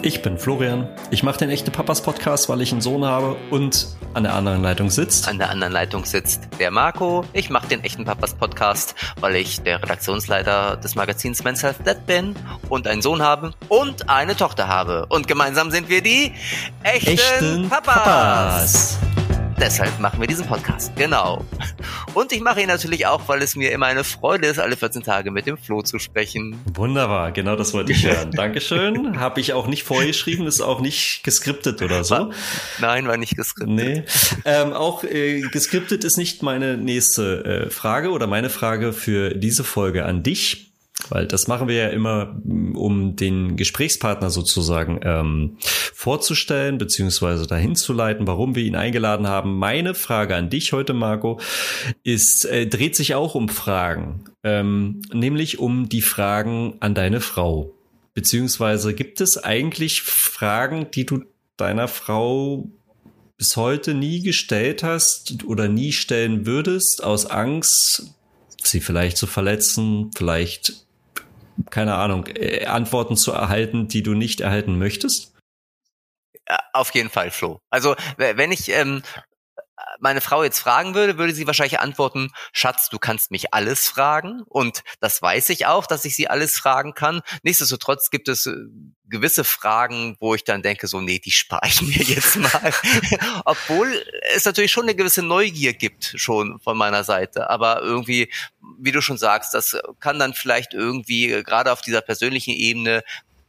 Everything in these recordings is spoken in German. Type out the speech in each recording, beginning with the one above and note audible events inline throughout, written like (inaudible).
Ich bin Florian. Ich mache den echte Papas Podcast, weil ich einen Sohn habe und an der anderen Leitung sitzt. An der anderen Leitung sitzt der Marco. Ich mache den echten Papas Podcast, weil ich der Redaktionsleiter des Magazins Men's Health Dead bin und einen Sohn habe und eine Tochter habe. Und gemeinsam sind wir die echten, Echten Papas. Papas. Deshalb machen wir diesen Podcast. Genau. Und ich mache ihn natürlich auch, weil es mir immer eine Freude ist, alle 14 Tage mit dem Flo zu sprechen. Wunderbar, genau das wollte ich hören. Dankeschön. (laughs) Habe ich auch nicht vorgeschrieben, ist auch nicht geskriptet oder so. Nein, war nicht geskriptet. Nee. Ähm, auch äh, geskriptet ist nicht meine nächste äh, Frage oder meine Frage für diese Folge an dich. Weil das machen wir ja immer, m, um den Gesprächspartner sozusagen ähm, vorzustellen, beziehungsweise dahin zu leiten, warum wir ihn eingeladen haben. Meine Frage an dich heute, Marco, ist, äh, dreht sich auch um Fragen, ähm, nämlich um die Fragen an deine Frau. Beziehungsweise gibt es eigentlich Fragen, die du deiner Frau bis heute nie gestellt hast oder nie stellen würdest, aus Angst, sie vielleicht zu verletzen, vielleicht, keine Ahnung, äh, Antworten zu erhalten, die du nicht erhalten möchtest? Äh, Auf jeden Fall, Flo. Also, wenn ich ähm, meine Frau jetzt fragen würde, würde sie wahrscheinlich antworten, Schatz, du kannst mich alles fragen. Und das weiß ich auch, dass ich sie alles fragen kann. Nichtsdestotrotz gibt es äh, gewisse Fragen, wo ich dann denke, so, nee, die spare ich mir jetzt mal. (laughs) Obwohl es natürlich schon eine gewisse Neugier gibt, schon von meiner Seite. Aber irgendwie, wie du schon sagst, das kann dann vielleicht irgendwie, äh, gerade auf dieser persönlichen Ebene,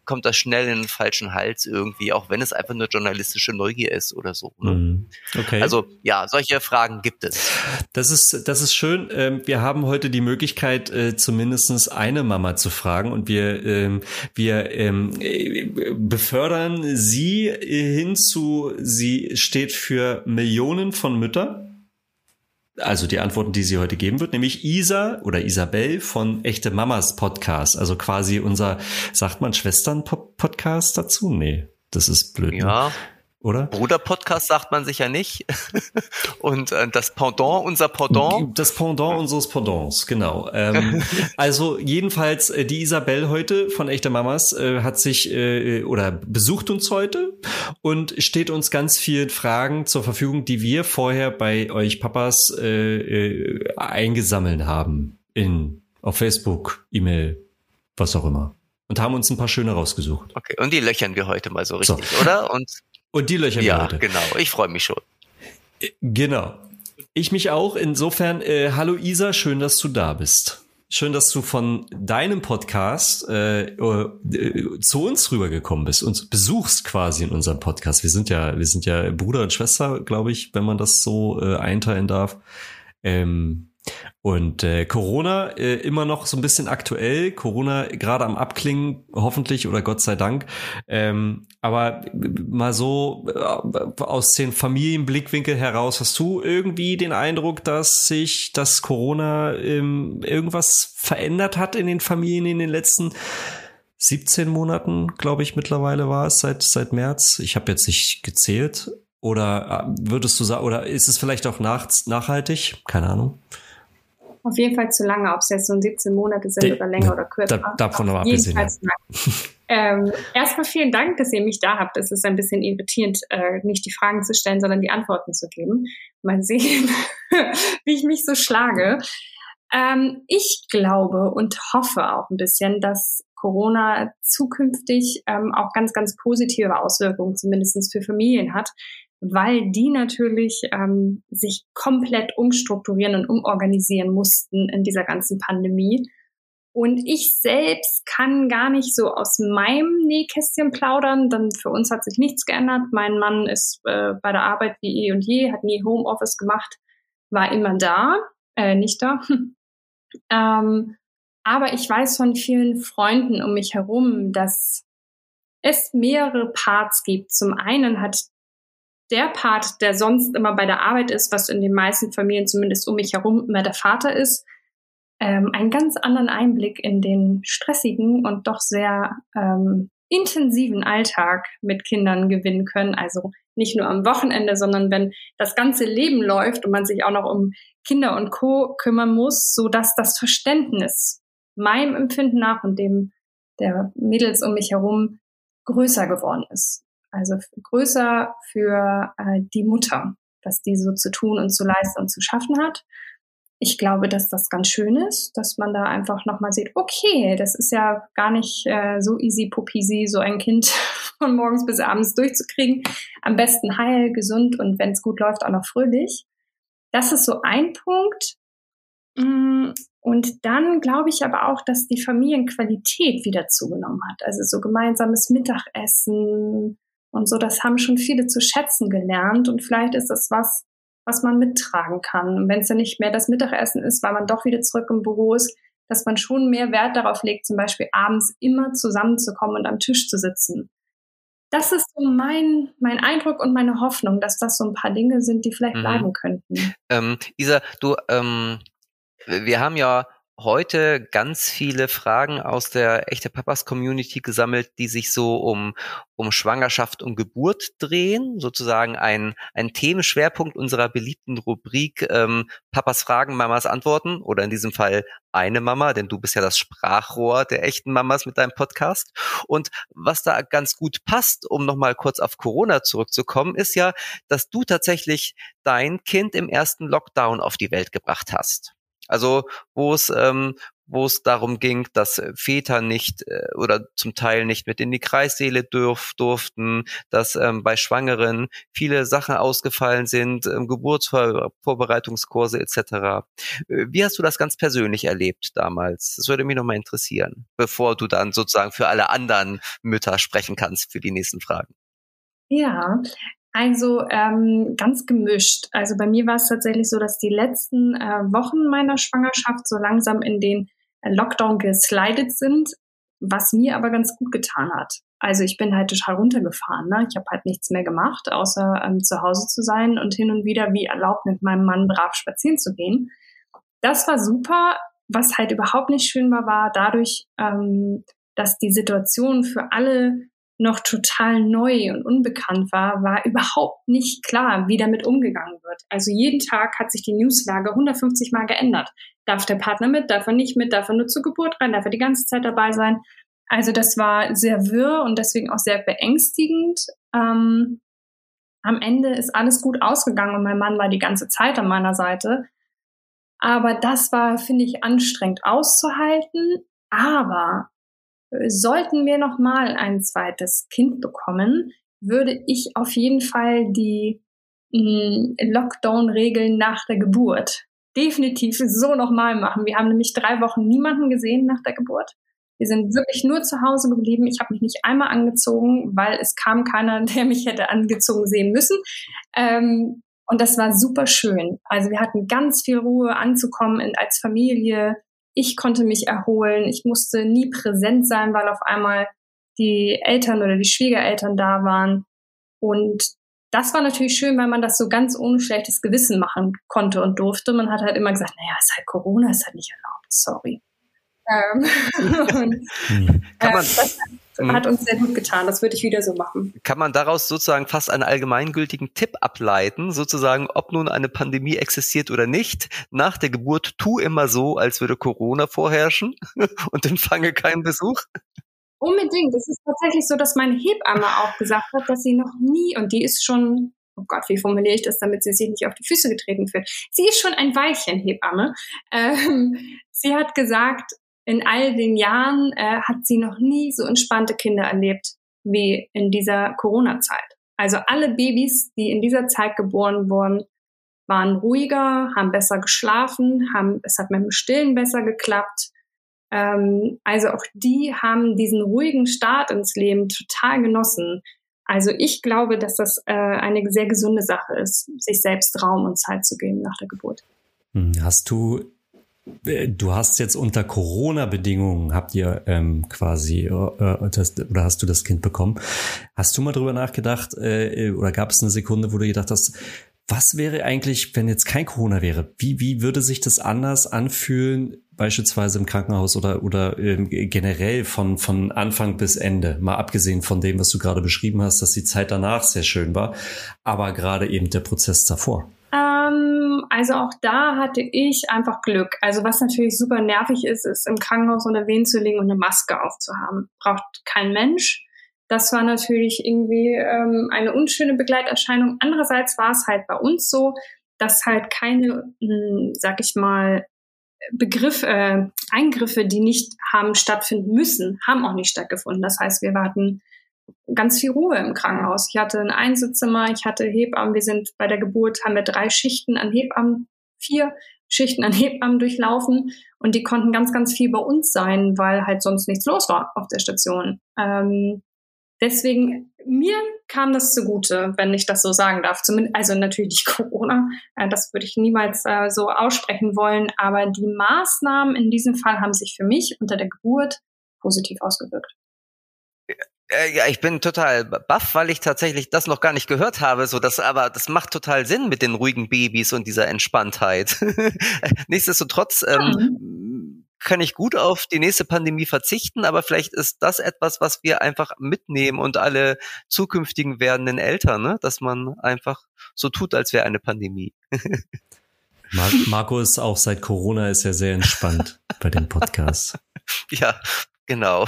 kommt das schnell in den falschen Hals irgendwie, auch wenn es einfach nur journalistische Neugier ist oder so. Ne? Mhm. Okay. Also ja, solche Fragen gibt es. Das ist, das ist schön. Ähm, Wir haben heute die Möglichkeit, äh, zumindest eine Mama zu fragen und wir, ähm, wir ähm, äh, befördern sie hin zu, sie steht für Millionen von Müttern. Also die Antworten, die sie heute geben wird, nämlich Isa oder Isabel von Echte Mamas Podcast. Also quasi unser, sagt man Schwestern-Podcast dazu? Nee, das ist blöd. Ne? Oder? Bruder-Podcast sagt man sicher nicht. (laughs) Und äh, das Pendant, unser Pendant. Das Pendant unseres Pendants, genau. Ähm, (laughs) also jedenfalls äh, die Isabel heute von Echte Mamas äh, hat sich äh, oder besucht uns heute und steht uns ganz vielen Fragen zur Verfügung, die wir vorher bei euch Papas äh, äh, eingesammelt haben in auf Facebook, E-Mail, was auch immer. Und haben uns ein paar schöne rausgesucht. Okay, und die löchern wir heute mal so So. richtig, oder? Und Und die löchern wir ja, heute. genau. Ich freue mich schon. Genau. Ich mich auch. Insofern, äh, hallo Isa, schön, dass du da bist. Schön, dass du von deinem Podcast äh, äh, zu uns rübergekommen bist und besuchst quasi in unserem Podcast. Wir sind ja, wir sind ja Bruder und Schwester, glaube ich, wenn man das so äh, einteilen darf. Ähm, und äh, Corona äh, immer noch so ein bisschen aktuell. Corona gerade am Abklingen, hoffentlich oder Gott sei Dank. Ähm, aber mal so äh, aus den Familienblickwinkel heraus, hast du irgendwie den Eindruck, dass sich das Corona ähm, irgendwas verändert hat in den Familien in den letzten 17 Monaten, glaube ich, mittlerweile war es, seit, seit März. Ich habe jetzt nicht gezählt. Oder äh, würdest du sagen, oder ist es vielleicht auch nach, nachhaltig? Keine Ahnung. Auf jeden Fall zu lange, ob es jetzt nun 17 Monate sind De- oder länger oder kürzer. da- davon Auf abgesehen, lang. ähm, erstmal vielen Dank, dass ihr mich da habt. Es ist ein bisschen irritierend, äh, nicht die Fragen zu stellen, sondern die Antworten zu geben. Mal sehen, (laughs) wie ich mich so schlage. Ähm, ich glaube und hoffe auch ein bisschen, dass Corona zukünftig ähm, auch ganz, ganz positive Auswirkungen zumindest für Familien hat, weil die natürlich ähm, sich komplett umstrukturieren und umorganisieren mussten in dieser ganzen Pandemie. Und ich selbst kann gar nicht so aus meinem Nähkästchen plaudern, denn für uns hat sich nichts geändert. Mein Mann ist äh, bei der Arbeit wie eh und je, hat nie Homeoffice gemacht, war immer da, äh, nicht da. (laughs) ähm, aber ich weiß von vielen Freunden um mich herum, dass es mehrere Parts gibt. Zum einen hat der Part, der sonst immer bei der Arbeit ist, was in den meisten Familien zumindest um mich herum immer der Vater ist, ähm, einen ganz anderen Einblick in den stressigen und doch sehr ähm, intensiven Alltag mit Kindern gewinnen können. Also nicht nur am Wochenende, sondern wenn das ganze Leben läuft und man sich auch noch um Kinder und Co. kümmern muss, so dass das Verständnis meinem Empfinden nach und dem der Mädels um mich herum größer geworden ist. Also größer für äh, die Mutter, was die so zu tun und zu leisten und zu schaffen hat. Ich glaube, dass das ganz schön ist, dass man da einfach nochmal sieht, okay, das ist ja gar nicht äh, so easy popisi, so ein Kind (laughs) von morgens bis abends durchzukriegen. Am besten heil, gesund und wenn es gut läuft, auch noch fröhlich. Das ist so ein Punkt. Mm, und dann glaube ich aber auch, dass die Familienqualität wieder zugenommen hat. Also so gemeinsames Mittagessen und so, das haben schon viele zu schätzen gelernt. Und vielleicht ist das was, was man mittragen kann. Und wenn es dann nicht mehr das Mittagessen ist, weil man doch wieder zurück im Büro ist, dass man schon mehr Wert darauf legt, zum Beispiel abends immer zusammenzukommen und am Tisch zu sitzen. Das ist so mein, mein Eindruck und meine Hoffnung, dass das so ein paar Dinge sind, die vielleicht mhm. bleiben könnten. Ähm, Isa, du, ähm, wir haben ja heute ganz viele Fragen aus der echte Papas Community gesammelt, die sich so um, um Schwangerschaft und Geburt drehen, sozusagen ein, ein Themenschwerpunkt unserer beliebten Rubrik ähm, Papas Fragen, Mamas Antworten oder in diesem Fall eine Mama, denn du bist ja das Sprachrohr der echten Mamas mit deinem Podcast. Und was da ganz gut passt, um nochmal kurz auf Corona zurückzukommen, ist ja, dass du tatsächlich dein Kind im ersten Lockdown auf die Welt gebracht hast. Also wo es ähm, wo es darum ging, dass Väter nicht äh, oder zum Teil nicht mit in die Kreissäle dürf, durften, dass ähm, bei Schwangeren viele Sachen ausgefallen sind, ähm, Geburtsvorbereitungskurse etc. Äh, wie hast du das ganz persönlich erlebt damals? Das würde mich nochmal interessieren, bevor du dann sozusagen für alle anderen Mütter sprechen kannst für die nächsten Fragen. Ja, also ähm, ganz gemischt. Also bei mir war es tatsächlich so, dass die letzten äh, Wochen meiner Schwangerschaft so langsam in den äh, Lockdown geslidet sind, was mir aber ganz gut getan hat. Also ich bin halt total runtergefahren. Ne? Ich habe halt nichts mehr gemacht, außer ähm, zu Hause zu sein und hin und wieder wie erlaubt mit meinem Mann brav spazieren zu gehen. Das war super. Was halt überhaupt nicht schön war, war dadurch, ähm, dass die Situation für alle noch total neu und unbekannt war, war überhaupt nicht klar, wie damit umgegangen wird. Also jeden Tag hat sich die Newslage 150 Mal geändert. Darf der Partner mit, darf er nicht mit, darf er nur zur Geburt rein, darf er die ganze Zeit dabei sein. Also das war sehr wirr und deswegen auch sehr beängstigend. Ähm, am Ende ist alles gut ausgegangen und mein Mann war die ganze Zeit an meiner Seite. Aber das war, finde ich, anstrengend auszuhalten. Aber Sollten wir noch mal ein zweites Kind bekommen, würde ich auf jeden Fall die mm, Lockdown-Regeln nach der Geburt definitiv so noch mal machen. Wir haben nämlich drei Wochen niemanden gesehen nach der Geburt. Wir sind wirklich nur zu Hause geblieben. Ich habe mich nicht einmal angezogen, weil es kam keiner, (laughs) der mich hätte angezogen sehen müssen. Ähm, und das war super schön. Also wir hatten ganz viel Ruhe anzukommen als Familie. Ich konnte mich erholen. Ich musste nie präsent sein, weil auf einmal die Eltern oder die Schwiegereltern da waren. Und das war natürlich schön, weil man das so ganz ohne schlechtes Gewissen machen konnte und durfte. Man hat halt immer gesagt, naja, es ist halt Corona, ist halt nicht erlaubt, sorry. Ähm, (laughs) und. Kann man, äh, Mhm. Hat uns sehr gut getan. Das würde ich wieder so machen. Kann man daraus sozusagen fast einen allgemeingültigen Tipp ableiten, sozusagen, ob nun eine Pandemie existiert oder nicht? Nach der Geburt tu immer so, als würde Corona vorherrschen (laughs) und empfange keinen Besuch? Unbedingt. Es ist tatsächlich so, dass meine Hebamme auch gesagt hat, dass sie noch nie, und die ist schon oh Gott, wie formuliere ich das, damit sie sich nicht auf die Füße getreten fühlt. Sie ist schon ein Weilchen Hebamme. Ähm, sie hat gesagt, in all den Jahren äh, hat sie noch nie so entspannte Kinder erlebt wie in dieser Corona-Zeit. Also alle Babys, die in dieser Zeit geboren wurden, waren ruhiger, haben besser geschlafen, haben, es hat mit dem Stillen besser geklappt. Ähm, also auch die haben diesen ruhigen Start ins Leben total genossen. Also ich glaube, dass das äh, eine sehr gesunde Sache ist, sich selbst Raum und Zeit zu geben nach der Geburt. Hm, hast du du hast jetzt unter Corona-Bedingungen habt ihr ähm, quasi äh, äh, das, oder hast du das Kind bekommen? Hast du mal drüber nachgedacht äh, oder gab es eine Sekunde, wo du gedacht hast, was wäre eigentlich, wenn jetzt kein Corona wäre? Wie wie würde sich das anders anfühlen, beispielsweise im Krankenhaus oder oder ähm, generell von von Anfang bis Ende? Mal abgesehen von dem, was du gerade beschrieben hast, dass die Zeit danach sehr schön war, aber gerade eben der Prozess davor. Ähm, also auch da hatte ich einfach Glück. Also was natürlich super nervig ist, ist im Krankenhaus unter Wehen zu liegen und eine Maske aufzuhaben. Braucht kein Mensch. Das war natürlich irgendwie ähm, eine unschöne Begleiterscheinung. Andererseits war es halt bei uns so, dass halt keine, mh, hm, sag ich mal, Begriff, äh, Eingriffe, die nicht haben stattfinden müssen, haben auch nicht stattgefunden. Das heißt, wir hatten ganz viel Ruhe im Krankenhaus. Ich hatte ein Einzelzimmer, ich hatte Hebammen. Wir sind bei der Geburt, haben wir drei Schichten an Hebammen, vier Schichten an Hebammen durchlaufen und die konnten ganz, ganz viel bei uns sein, weil halt sonst nichts los war auf der Station. Ähm, deswegen, mir kam das zugute, wenn ich das so sagen darf. Zumindest, also natürlich nicht (laughs) Corona, äh, das würde ich niemals äh, so aussprechen wollen, aber die Maßnahmen in diesem Fall haben sich für mich unter der Geburt positiv ausgewirkt. Äh, ja, ich bin total baff, weil ich tatsächlich das noch gar nicht gehört habe. So, das, aber das macht total Sinn mit den ruhigen Babys und dieser Entspanntheit. (laughs) Nichtsdestotrotz ähm, mhm. kann ich gut auf die nächste Pandemie verzichten, aber vielleicht ist das etwas, was wir einfach mitnehmen und alle zukünftigen werdenden Eltern, ne? dass man einfach so tut, als wäre eine Pandemie. (laughs) Mar Marco ist auch seit Corona ist ja sehr entspannt bei dem Podcast. (laughs) Ja, genau.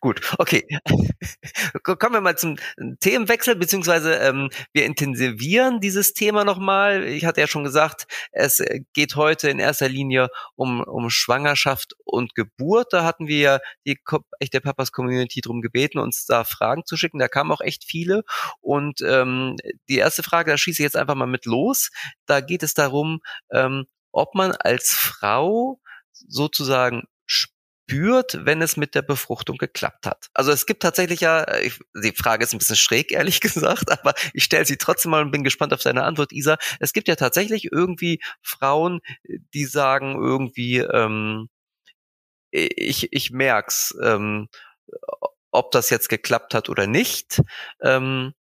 Gut, okay. (laughs) Kommen wir mal zum Themenwechsel, beziehungsweise ähm, wir intensivieren dieses Thema nochmal. Ich hatte ja schon gesagt, es geht heute in erster Linie um, um Schwangerschaft und Geburt. Da hatten wir ja die echte Papas Community drum gebeten, uns da Fragen zu schicken. Da kamen auch echt viele. Und ähm, die erste Frage, da schieße ich jetzt einfach mal mit los. Da geht es darum, ähm, ob man als Frau sozusagen spürt, wenn es mit der Befruchtung geklappt hat. Also es gibt tatsächlich ja, ich, die Frage ist ein bisschen schräg, ehrlich (laughs) gesagt, aber ich stelle sie trotzdem mal und bin gespannt auf deine Antwort, Isa. Es gibt ja tatsächlich irgendwie Frauen, die sagen irgendwie, ähm, ich, ich merk's, ähm, ob das jetzt geklappt hat oder nicht. Ähm, äh,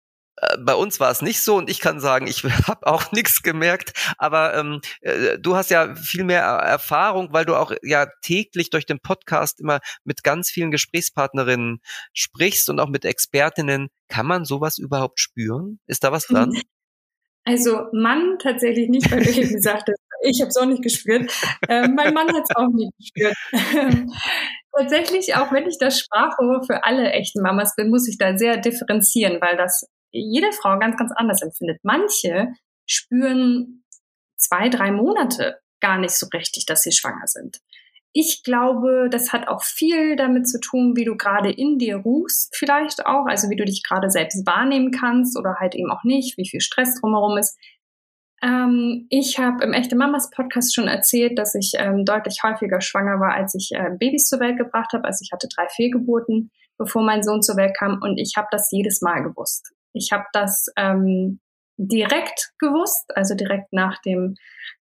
bei uns war es nicht so und ich kann sagen, ich (laughs) habe auch nichts gemerkt, aber ähm, äh, du hast ja viel mehr Erfahrung, weil du auch ja täglich durch den Podcast immer mit ganz vielen Gesprächspartnerinnen sprichst und auch mit Expertinnen. Kann man sowas überhaupt spüren? Ist da was dran? (laughs) Also Mann tatsächlich nicht, weil du eben gesagt hast, (laughs) ich habe es auch nicht gespürt. Äh, mein Mann hat es auch nicht gespürt. tatsächlich, auch wenn ich das Sprachrohr für alle echten Mamas bin, muss ich da sehr differenzieren, weil das jede Frau ganz, ganz anders empfindet. Manche spüren zwei, drei Monate gar nicht so richtig, dass sie schwanger sind. Ich glaube, das hat auch viel damit zu tun, wie du gerade in dir ruhst, vielleicht auch, also wie du dich gerade selbst wahrnehmen kannst oder halt eben auch nicht, wie viel Stress drumherum ist. Ähm, ich habe im Echte Mamas Podcast schon erzählt, dass ich ähm, deutlich häufiger schwanger war, als ich äh, Babys zur Welt gebracht habe. Also ich hatte drei Fehlgeburten, bevor mein Sohn zur Welt kam und ich habe das jedes Mal gewusst. Ich habe das ähm, direkt gewusst, also direkt nach dem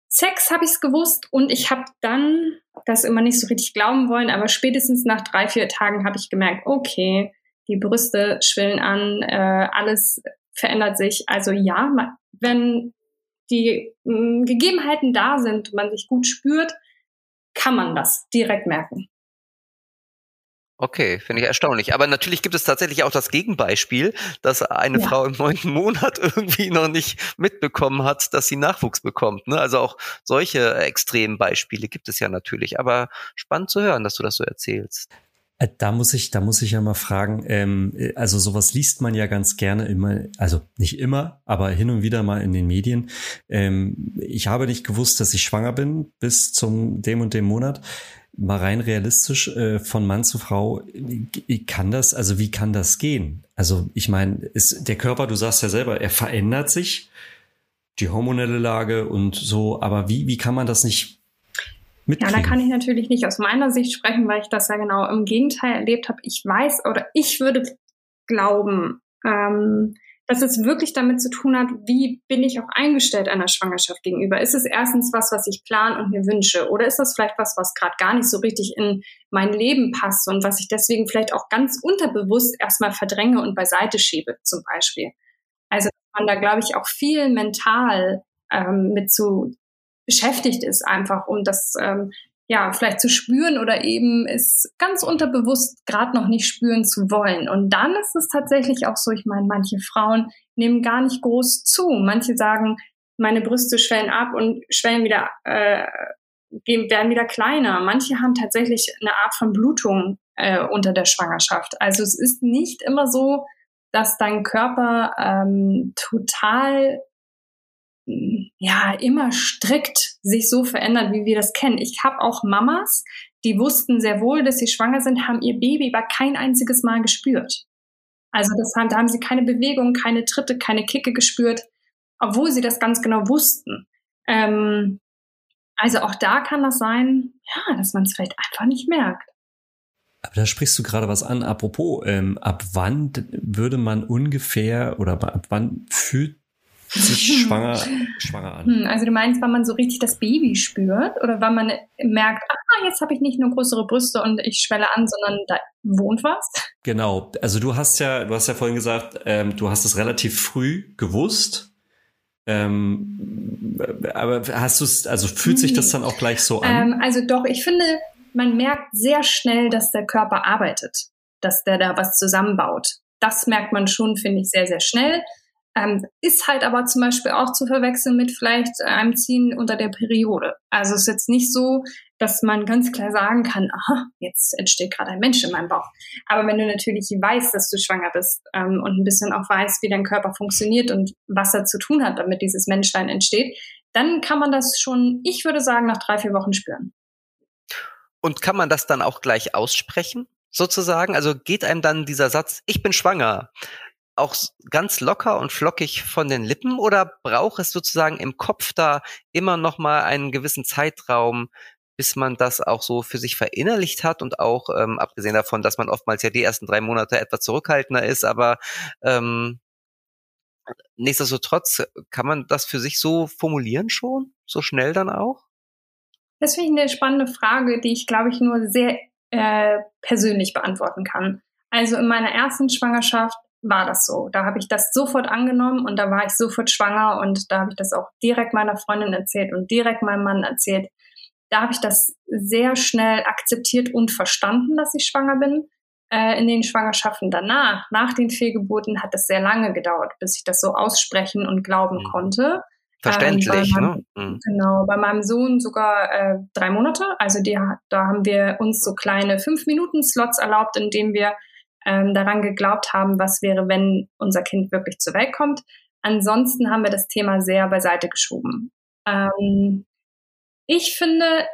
Sex habe ich es gewusst und ich habe dann das immer nicht so richtig glauben wollen, aber spätestens nach drei, vier Tagen habe ich gemerkt, okay, die Brüste schwillen an, äh, alles verändert sich. Also ja, wenn die mh, mm, Gegebenheiten da sind, man sich gut spürt, kann man das direkt merken. Okay, finde ich erstaunlich. Aber natürlich gibt es tatsächlich auch das Gegenbeispiel, dass eine ja. Frau im neunten Monat (laughs) irgendwie noch nicht mitbekommen hat, dass sie Nachwuchs bekommt. Ne? Also auch solche extremen Beispiele gibt es ja natürlich. Aber spannend zu hören, dass du das so erzählst. Äh, da muss ich, da muss ich ja mal fragen, ähm, also sowas liest man ja ganz gerne immer, also nicht immer, aber hin und wieder mal in den Medien. Ähm, ich habe nicht gewusst, dass ich schwanger bin bis zum dem und dem Monat mal rein realistisch äh, von Mann zu Frau, kann das, also wie kann das gehen? Also ich meine, ist der Körper, du sagst ja selber, er verändert sich, die hormonelle Lage und so, aber wie, wie kann man das nicht mitkriegen? Ja, da kann ich natürlich nicht aus meiner Sicht sprechen, weil ich das ja genau im Gegenteil erlebt habe. Ich weiß oder ich würde glauben, ähm, dass es wirklich damit zu tun hat, wie bin ich auch eingestellt einer Schwangerschaft gegenüber. Ist es erstens was, was ich plan und mir wünsche? Oder ist das vielleicht was, was gerade gar nicht so richtig in mein Leben passt und was ich deswegen vielleicht auch ganz unterbewusst erstmal verdränge und beiseite schiebe, zum Beispiel? Also man da, glaube ich, auch viel mental ähm, mit zu beschäftigt ist, einfach um das ähm, ja, vielleicht zu spüren oder eben es ganz unterbewusst gerade noch nicht spüren zu wollen. Und dann ist es tatsächlich auch so, ich meine, manche Frauen nehmen gar nicht groß zu. Manche sagen, meine Brüste schwellen ab und schwellen wieder, äh, werden wieder kleiner. Manche haben tatsächlich eine Art von Blutung äh, unter der Schwangerschaft. Also es ist nicht immer so, dass dein Körper ähm, total ja immer strikt sich so verändert, wie wir das kennen. Ich habe auch Mamas, die wussten sehr wohl, dass sie schwanger sind, haben ihr Baby aber kein einziges Mal gespürt. Also das haben, da haben sie keine Bewegung, keine Tritte, keine Kicke gespürt, obwohl sie das ganz genau wussten. Ähm, also auch da kann das sein, ja, dass man es vielleicht einfach nicht merkt. Aber da sprichst du gerade was an. Apropos, ähm, ab wann würde man ungefähr oder ab wann fühlt sich schwanger, schwanger an? Hm, also du meinst, wann man so richtig das Baby spürt oder wann man merkt, ah, jetzt habe ich nicht nur größere Brüste und ich schwelle an, sondern da wohnt was? Genau. Also du hast ja, du hast ja vorhin gesagt, ähm, du hast es relativ früh gewusst. Ähm, aber hast du es, also fühlt sich das dann auch gleich so an? Ähm, also doch, ich finde, man merkt sehr schnell, dass der Körper arbeitet, dass der da was zusammenbaut. Das merkt man schon, finde ich, sehr, sehr schnell. Ähm, ist halt aber zum Beispiel auch zu verwechseln mit vielleicht einem Ziehen unter der Periode. Also ist jetzt nicht so, dass man ganz klar sagen kann, aha, jetzt entsteht gerade ein Mensch in meinem Bauch. Aber wenn du natürlich weißt, dass du schwanger bist ähm, und ein bisschen auch weißt, wie dein Körper funktioniert und was er zu tun hat, damit dieses Menschlein entsteht, dann kann man das schon, ich würde sagen, nach drei, vier Wochen spüren. Und kann man das dann auch gleich aussprechen? Sozusagen, also geht einem dann dieser Satz, ich bin schwanger, auch ganz locker und flockig von den Lippen oder braucht es sozusagen im Kopf da immer noch mal einen gewissen Zeitraum, bis man das auch so für sich verinnerlicht hat und auch ähm, abgesehen davon, dass man oftmals ja die ersten drei Monate etwas zurückhaltender ist, aber ähm, nichtsdestotrotz kann man das für sich so formulieren schon, so schnell dann auch? Das finde ich eine spannende Frage, die ich glaube ich nur sehr äh, persönlich beantworten kann. Also in meiner ersten Schwangerschaft war das so. Da habe ich das sofort angenommen und da war ich sofort schwanger und da habe ich das auch direkt meiner Freundin erzählt und direkt meinem Mann erzählt. Da habe ich das sehr schnell akzeptiert und verstanden, dass ich schwanger bin. Äh, in den Schwangerschaften danach, nach den Fehlgeburten, hat es sehr lange gedauert, bis ich das so aussprechen und glauben mhm. konnte. Verständlich, ähm, meinem, ne? Mhm. Genau, bei meinem Sohn sogar äh, drei Monate. Also die, da haben wir uns so kleine fünf Minuten Slots erlaubt, in denen wir ähm, daran geglaubt haben, was wäre, wenn unser Kind wirklich zur Welt kommt. Ansonsten haben wir das Thema sehr beiseite geschoben. Ähm, ich finde,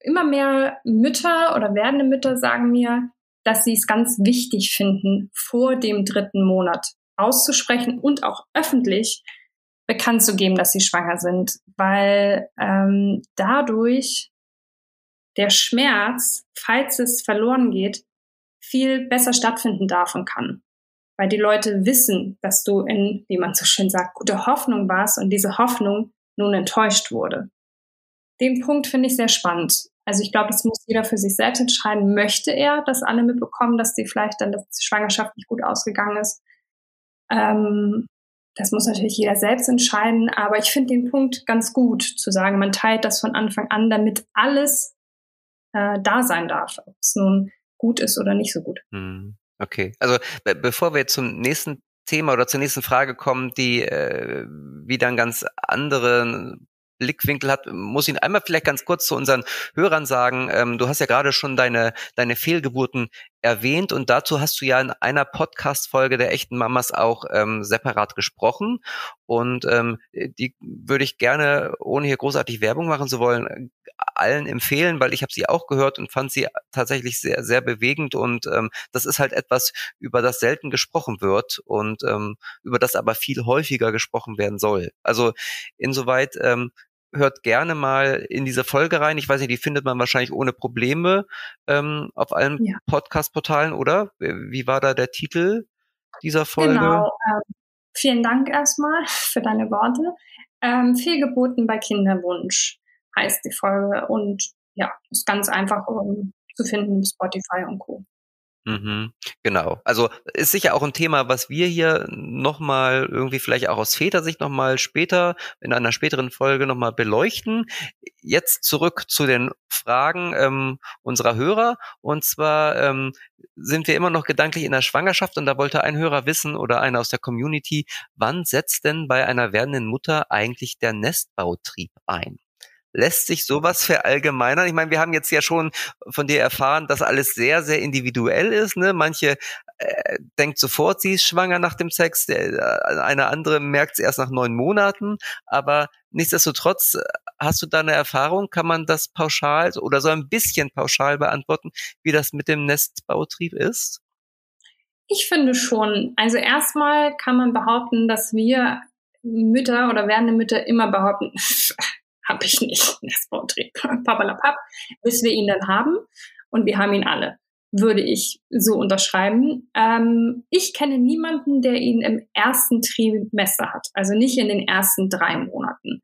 immer mehr Mütter oder werdende Mütter sagen mir, dass sie es ganz wichtig finden, vor dem dritten Monat auszusprechen und auch öffentlich bekannt zu geben, dass sie schwanger sind, weil ähm, dadurch der Schmerz, falls es verloren geht, viel besser stattfinden darf und kann. Weil die Leute wissen, dass du in, wie man so schön sagt, gute Hoffnung warst und diese Hoffnung nun enttäuscht wurde. Den Punkt finde ich sehr spannend. Also ich glaube, das muss jeder für sich selbst entscheiden. Möchte er, dass alle mitbekommen, dass die vielleicht dann die Schwangerschaft nicht gut ausgegangen ist? Ähm, das muss natürlich jeder selbst entscheiden. Aber ich finde den Punkt ganz gut, zu sagen, man teilt das von Anfang an, damit alles äh, da sein darf. Ob es nun gut ist oder nicht so gut. Hm, okay, also be bevor wir zum nächsten Thema oder zur nächsten Frage kommen, die äh, wieder einen ganz anderen Blickwinkel hat, muss ich einmal vielleicht ganz kurz zu unseren Hörern sagen, ähm, du hast ja gerade schon deine, deine Fehlgeburten erwähnt und dazu hast du ja in einer Podcast-Folge der echten Mamas auch ähm, separat gesprochen und ähm, die würde ich gerne, ohne hier großartig Werbung machen zu wollen, allen empfehlen, weil ich habe sie auch gehört und fand sie tatsächlich sehr, sehr bewegend und ähm, das ist halt etwas, über das selten gesprochen wird und ähm, über das aber viel häufiger gesprochen werden soll. Also insoweit ähm, hört gerne mal in diese Folge rein. Ich weiß nicht, die findet man wahrscheinlich ohne Probleme ähm, auf allen ja. Podcast-Portalen, oder? Wie war da der Titel dieser Folge? Genau. Ähm, vielen Dank erstmal (laughs) für deine Worte. Ähm, Fehlgeburten bei Kinderwunsch heißt die Folge und ja, ist ganz einfach um, zu finden, Spotify und Co. Mhm, genau. Also ist sicher auch ein Thema, was wir hier nochmal irgendwie vielleicht auch aus Vätersicht nochmal später in einer späteren Folge nochmal beleuchten. Jetzt zurück zu den Fragen ähm, unserer Hörer. Und zwar ähm, sind wir immer noch gedanklich in der Schwangerschaft und da wollte ein Hörer wissen oder einer aus der Community, wann setzt denn bei einer werdenden Mutter eigentlich der Nestbautrieb ein? Lässt sich sowas verallgemeinern? Ich meine, wir haben jetzt ja schon von dir erfahren, dass alles sehr, sehr individuell ist. Ne? Manche äh, denkt sofort, sie ist schwanger nach dem Sex, der, äh, eine andere merkt es erst nach neun Monaten. Aber nichtsdestotrotz, äh, hast du da eine Erfahrung? Kann man das pauschal oder so ein bisschen pauschal beantworten, wie das mit dem Nestbautrieb ist? Ich finde schon. Also erstmal kann man behaupten, dass wir Mütter oder werdende Mütter immer behaupten, (laughs) habe ich nicht, (laughs) Nestbautrieb, papalapap, bis wir ihn dann haben. Und wir haben ihn alle, würde ich so unterschreiben. Ähm, ich kenne niemanden, der ihn im ersten Trimester hat, also nicht in den ersten drei Monaten.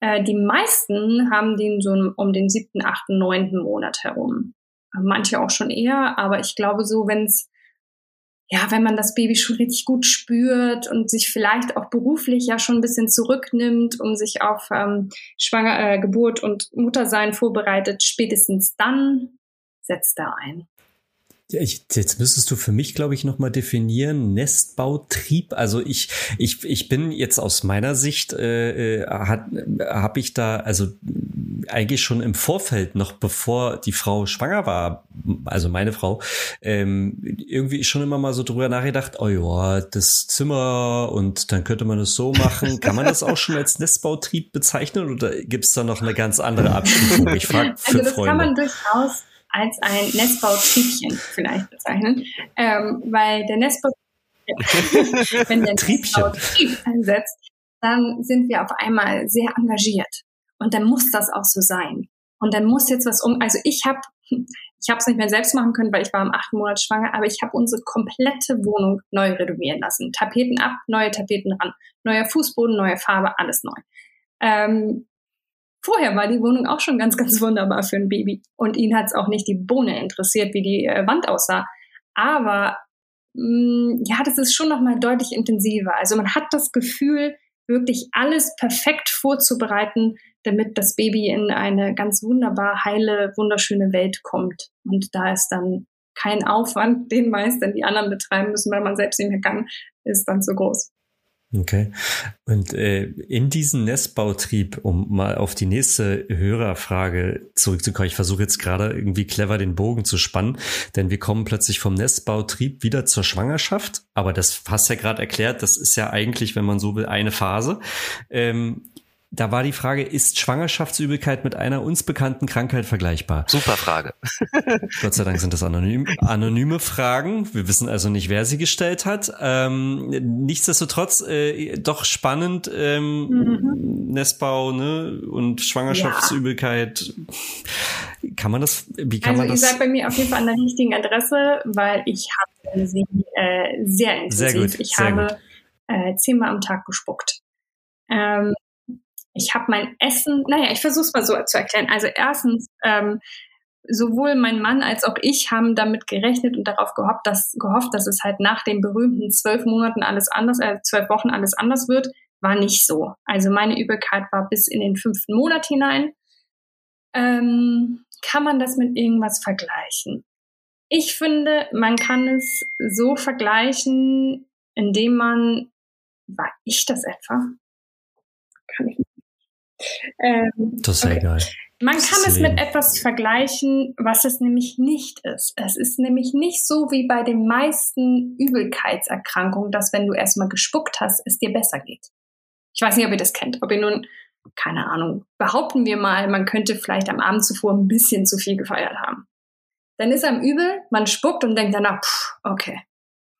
Äh, die meisten haben den so um den siebten, achten, neunten Monat herum. Manche auch schon eher, aber ich glaube so, wenn es ja, wenn man das Baby schon richtig gut spürt und sich vielleicht auch beruflich ja schon ein bisschen zurücknimmt, um sich auf ähm, Schwanger, äh, Geburt und Muttersein vorbereitet, spätestens dann setzt er ein. Ich, jetzt müsstest du für mich, glaube ich, nochmal definieren, Nestbautrieb. Also ich, ich, ich bin jetzt aus meiner Sicht, äh, äh habe ich da, also eigentlich schon im Vorfeld, noch bevor die Frau schwanger war, also meine Frau, ähm, irgendwie schon immer mal so drüber nachgedacht, oh ja, das Zimmer und dann könnte man das so machen. Kann man das auch schon als Nestbautrieb bezeichnen oder gibt's da noch eine ganz andere Abstufung? Ich frage für also das Freunde. kann man durchaus als ein Nestbautriebchen vielleicht bezeichnen, ähm, weil der Nestbau (laughs) wenn der Nestbautrieb einsetzt, dann sind wir auf einmal sehr engagiert und dann muss das auch so sein und dann muss jetzt was um. Also ich habe ich habe es nicht mehr selbst machen können, weil ich war im achten Monat schwanger, aber ich habe unsere komplette Wohnung neu renovieren lassen. Tapeten ab, neue Tapeten ran, neuer Fußboden, neue Farbe, alles neu. Ähm, Vorher war die Wohnung auch schon ganz, ganz wunderbar für ein Baby. Und ihn hat es auch nicht die Bohne interessiert, wie die äh, Wand aussah. Aber mh, mm, ja, das ist schon nochmal deutlich intensiver. Also man hat das Gefühl, wirklich alles perfekt vorzubereiten, damit das Baby in eine ganz wunderbar heile, wunderschöne Welt kommt. Und da ist dann kein Aufwand, den meist dann die anderen betreiben müssen, weil man selbst nicht mehr kann, ist dann zu groß. Okay. Und äh, in diesen Nestbautrieb, um mal auf die nächste Hörerfrage zurückzukommen, ich versuche jetzt gerade irgendwie clever den Bogen zu spannen, denn wir kommen plötzlich vom Nestbautrieb wieder zur Schwangerschaft, aber das hast ja gerade erklärt, das ist ja eigentlich, wenn man so will, eine Phase. Ähm, da war die Frage, ist Schwangerschaftsübelkeit mit einer uns bekannten Krankheit vergleichbar? Super Frage. (laughs) Gott sei Dank sind das anonym, anonyme Fragen. Wir wissen also nicht, wer sie gestellt hat. Ähm, nichtsdestotrotz äh, doch spannend. Ähm, mhm. Nestbau ne? und Schwangerschaftsübelkeit. Ja. Kann man das? Wie kann also man das? Ihr seid bei mir auf jeden Fall an der richtigen Adresse, weil ich habe sie äh, sehr intensiv. Sehr gut, ich sehr habe gut. Äh, zehnmal am Tag gespuckt. Ähm, ich habe mein Essen, naja, ich versuche es mal so zu erklären. Also erstens, ähm, sowohl mein Mann als auch ich haben damit gerechnet und darauf gehofft, dass, gehofft, dass es halt nach den berühmten zwölf Monaten alles anders, äh, zwölf Wochen alles anders wird. War nicht so. Also meine Übelkeit war bis in den fünften Monat hinein. Ähm, kann man das mit irgendwas vergleichen? Ich finde, man kann es so vergleichen, indem man, war ich das etwa? Kann ich ähm, das ist ja okay. egal. Man kann es mit etwas vergleichen, was es nämlich nicht ist. Es ist nämlich nicht so wie bei den meisten Übelkeitserkrankungen, dass wenn du erstmal gespuckt hast, es dir besser geht. Ich weiß nicht, ob ihr das kennt. Ob ihr nun, keine Ahnung, behaupten wir mal, man könnte vielleicht am Abend zuvor ein bisschen zu viel gefeiert haben. Dann ist einem übel, man spuckt und denkt danach, pff, okay,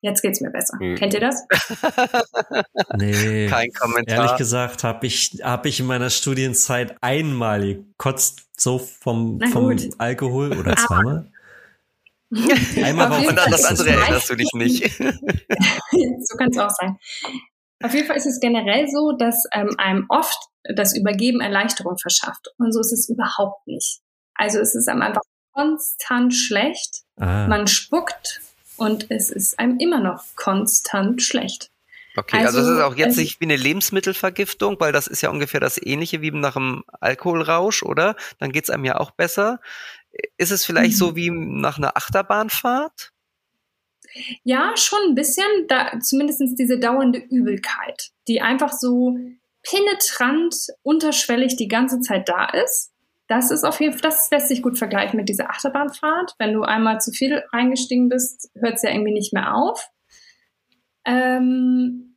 Jetzt geht's mir besser. Mhm. Kennt ihr das? (laughs) nee. Kein Kommentar. Ehrlich gesagt habe ich, hab ich in meiner Studienzeit einmal gekotzt, so vom, vom Alkohol oder zweimal. Einmal war und an das andere erinnerst du dich nicht. (laughs) so kann es auch sein. Auf jeden Fall ist es generell so, dass ähm, einem oft das Übergeben Erleichterung verschafft. Und so ist es überhaupt nicht. Also es ist einem einfach konstant schlecht. Ah. Man spuckt und es ist einem immer noch konstant schlecht. Okay, also, also es ist auch jetzt nicht wie eine Lebensmittelvergiftung, weil das ist ja ungefähr das ähnliche wie nach einem Alkoholrausch, oder? Dann geht's einem ja auch besser. Ist es vielleicht mhm. so wie nach einer Achterbahnfahrt? Ja, schon ein bisschen, da, zumindest diese dauernde Übelkeit, die einfach so penetrant, unterschwellig die ganze Zeit da ist. Das ist auf jeden Fall, das lässt sich gut vergleichen mit dieser Achterbahnfahrt. Wenn du einmal zu viel reingestiegen bist, hört es ja irgendwie nicht mehr auf. Ähm,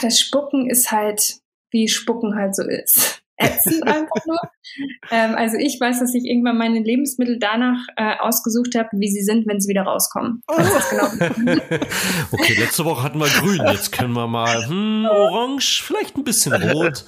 das Spucken ist halt, wie Spucken halt so ist (laughs) ätzend einfach nur. Ähm, also ich weiß, dass ich irgendwann meine Lebensmittel danach äh, ausgesucht habe, wie sie sind, wenn sie wieder rauskommen. Genau. (laughs) okay, letzte Woche hatten wir grün, jetzt können wir mal hm, orange, vielleicht ein bisschen rot.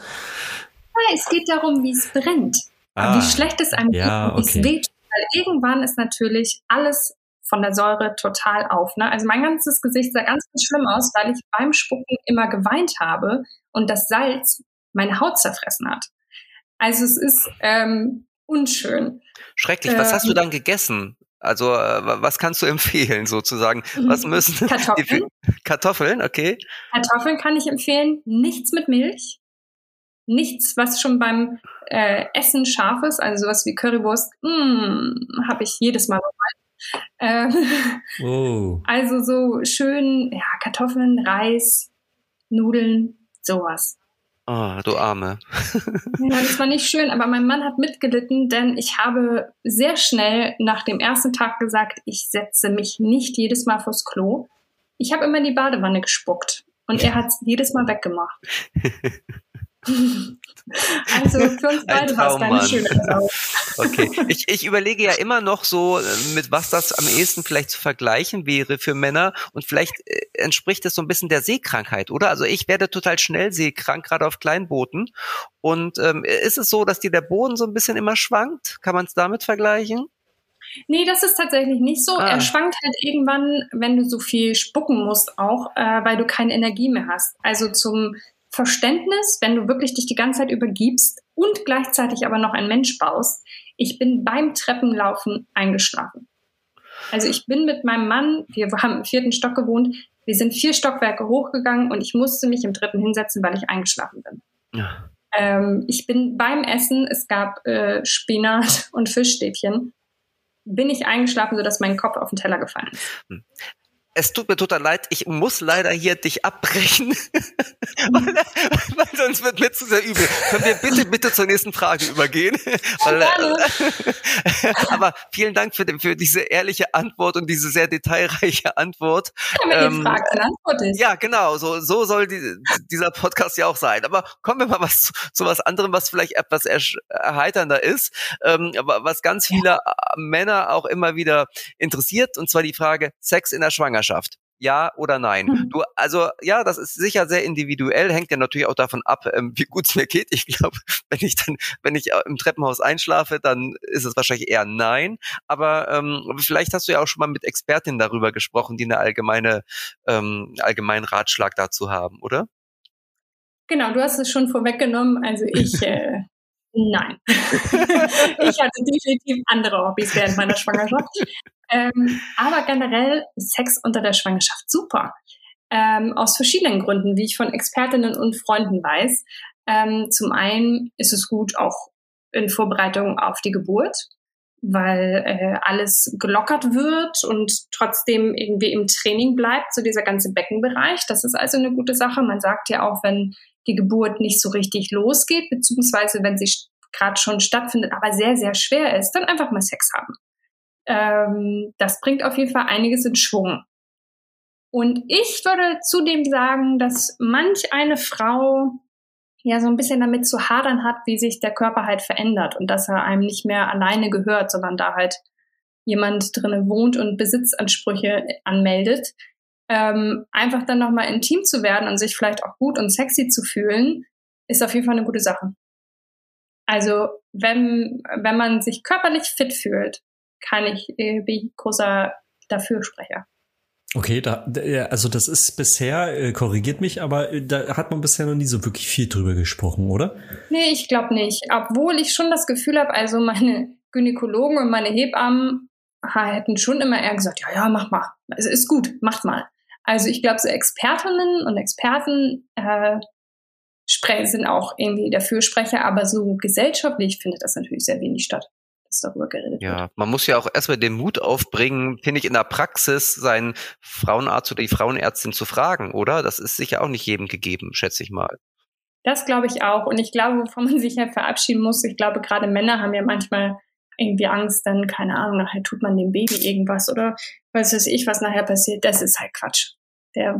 Ja, es geht darum, wie es brennt. Ah, wie schlecht es einem ja, geht, wie okay. es weht. Weil irgendwann ist natürlich alles von der Säure total auf. Ne? Also mein ganzes Gesicht sah ganz, ganz schlimm aus, weil ich beim Spucken immer geweint habe und das Salz meine Haut zerfressen hat. Also es ist ähm, unschön. Schrecklich. Was ähm, hast du ähm, dann gegessen? Also äh, was kannst du (laughs) empfehlen sozusagen? Was mhm. müssen (laughs) Kartoffeln? Kartoffeln, okay. Kartoffeln kann ich empfehlen. Nichts mit Milch. Nichts, was schon beim äh, Essen scharf ist, also sowas wie Currywurst, mm, habe ich jedes Mal ähm, oh. (laughs) Also so schön, ja, Kartoffeln, Reis, Nudeln, sowas. Ah, oh, du Arme. (laughs) ja, das war nicht schön, aber mein Mann hat mitgelitten, denn ich habe sehr schnell nach dem ersten Tag gesagt, ich setze mich nicht jedes Mal vors Klo. Ich habe immer in die Badewanne gespuckt und er hat es jedes Mal weggemacht. (laughs) (laughs) Also für uns beide war es keine schöne Erfahrung. Okay, ich, ich überlege ja immer noch so, äh, mit was das am ehesten vielleicht zu vergleichen wäre für Männer und vielleicht äh, entspricht es so ein bisschen der Seekrankheit, oder? Also ich werde total schnell seekrank, gerade auf Kleinbooten. Und ähm, ist es so, dass dir der Boden so ein bisschen immer schwankt? Kann man es damit vergleichen? Nee, das ist tatsächlich nicht so. Ah. Er schwankt halt irgendwann, wenn du so viel spucken musst, auch, äh, weil du keine Energie mehr hast. Also zum Verständnis, wenn du wirklich dich die ganze Zeit übergibst und gleichzeitig aber noch ein Mensch baust. Ich bin beim Treppenlaufen eingeschlafen. Also ich bin mit meinem Mann, wir haben im vierten Stock gewohnt, wir sind vier Stockwerke hochgegangen und ich musste mich im dritten hinsetzen, weil ich eingeschlafen bin. Ja. Ähm, ich bin beim Essen, es gab äh, Spinat und Fischstäbchen, bin ich eingeschlafen, sodass mein Kopf auf den Teller gefallen ist. Es tut mir total leid, ich muss leider hier dich abbrechen, (laughs) weil, weil, sonst wird mir zu sehr übel. Können wir bitte, bitte zur nächsten Frage übergehen? (laughs) weil, äh, (laughs) aber vielen Dank für, für, diese ehrliche Antwort und diese sehr detailreiche Antwort. Ja, ähm, ich. Ja, genau, so, so soll die, dieser Podcast ja auch sein. Aber kommen wir mal was zu, zu was anderem, was vielleicht etwas erheiternder ist, ähm, aber was ganz viele ja. Männer auch immer wieder interessiert, und zwar die Frage Sex in der Schwangerschaft. Schwangerschaft? Ja oder nein? Mhm. Du, also ja, das ist sicher sehr individuell, hängt ja natürlich auch davon ab, ähm, wie gut es mir geht. Ich glaube, (laughs) wenn ich dann, wenn ich äh, im Treppenhaus einschlafe, dann ist es wahrscheinlich eher nein. Aber ähm, vielleicht hast du ja auch schon mal mit Expertinnen darüber gesprochen, die eine allgemeine, ähm, allgemeinen Ratschlag dazu haben, oder? Genau, du hast es schon vorweggenommen. Also ich (laughs) äh, Nein. (laughs) ich hatte definitiv andere Hobbys während meiner Schwangerschaft. Ähm, aber generell Sex unter der Schwangerschaft super. Ähm, aus verschiedenen Gründen, wie ich von Expertinnen und Freunden weiß. Ähm, zum einen ist es gut auch in Vorbereitung auf die Geburt, weil äh, alles gelockert wird und trotzdem irgendwie im Training bleibt, so dieser ganze Beckenbereich. Das ist also eine gute Sache. Man sagt ja auch, wenn die Geburt nicht so richtig losgeht, beziehungsweise wenn sie gerade schon stattfindet, aber sehr, sehr schwer ist, dann einfach mal Sex haben. Ähm, das bringt auf jeden Fall einiges in Schwung. Und ich würde zudem sagen, dass manch eine Frau ja so ein bisschen damit zu hadern hat, wie sich der Körper halt verändert und dass er einem nicht mehr alleine gehört, sondern da halt jemand drinnen wohnt und Besitzansprüche anmeldet. Ähm, einfach dann nochmal intim zu werden und sich vielleicht auch gut und sexy zu fühlen, ist auf jeden Fall eine gute Sache. Also wenn, wenn man sich körperlich fit fühlt, kann ich, äh, bin ich großer Dafürsprecher. Okay, da, also das ist bisher, äh, korrigiert mich, aber äh, da hat man bisher noch nie so wirklich viel drüber gesprochen, oder? Nee, ich glaube nicht. Obwohl ich schon das Gefühl habe, also meine Gynäkologen und meine Hebammen hätten schon immer eher gesagt, ja, ja, mach mal. Es ist gut, macht mal. Also ich glaube, so Expertinnen und Experten äh, sind auch irgendwie der Fürsprecher, aber so gesellschaftlich findet das natürlich sehr wenig statt darüber geredet ja, wird. man muss ja auch erstmal den Mut aufbringen, finde ich, in der Praxis seinen Frauenarzt oder die Frauenärztin zu fragen, oder? Das ist sicher auch nicht jedem gegeben, schätze ich mal. Das glaube ich auch. Und ich glaube, wovon man sich ja verabschieden muss, ich glaube, gerade Männer haben ja manchmal irgendwie Angst, dann, keine Ahnung, nachher tut man dem Baby irgendwas oder was weiß ich, was nachher passiert. Das ist halt Quatsch. Der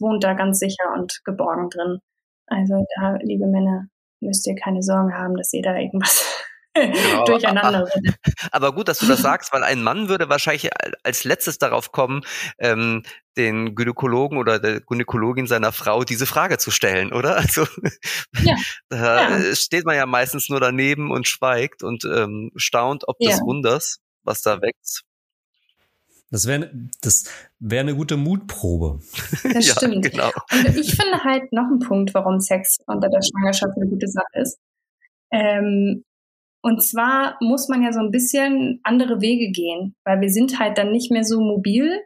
wohnt da ganz sicher und geborgen drin. Also da, liebe Männer, müsst ihr keine Sorgen haben, dass ihr da irgendwas genau, (laughs) durcheinander aber, (laughs) aber gut, dass du das sagst, weil ein Mann würde wahrscheinlich als letztes darauf kommen, ähm, den Gynäkologen oder der Gynäkologin seiner Frau diese Frage zu stellen, oder? Also ja, (laughs) da ja. steht man ja meistens nur daneben und schweigt und ähm, staunt, ob ja. des Wunders, was da wächst. Das wäre das wäre eine gute Mutprobe. Das ja, stimmt. Genau. Und ich finde halt noch ein Punkt, warum Sex unter der Schwangerschaft eine gute Sache ist. Ähm, und zwar muss man ja so ein bisschen andere Wege gehen, weil wir sind halt dann nicht mehr so mobil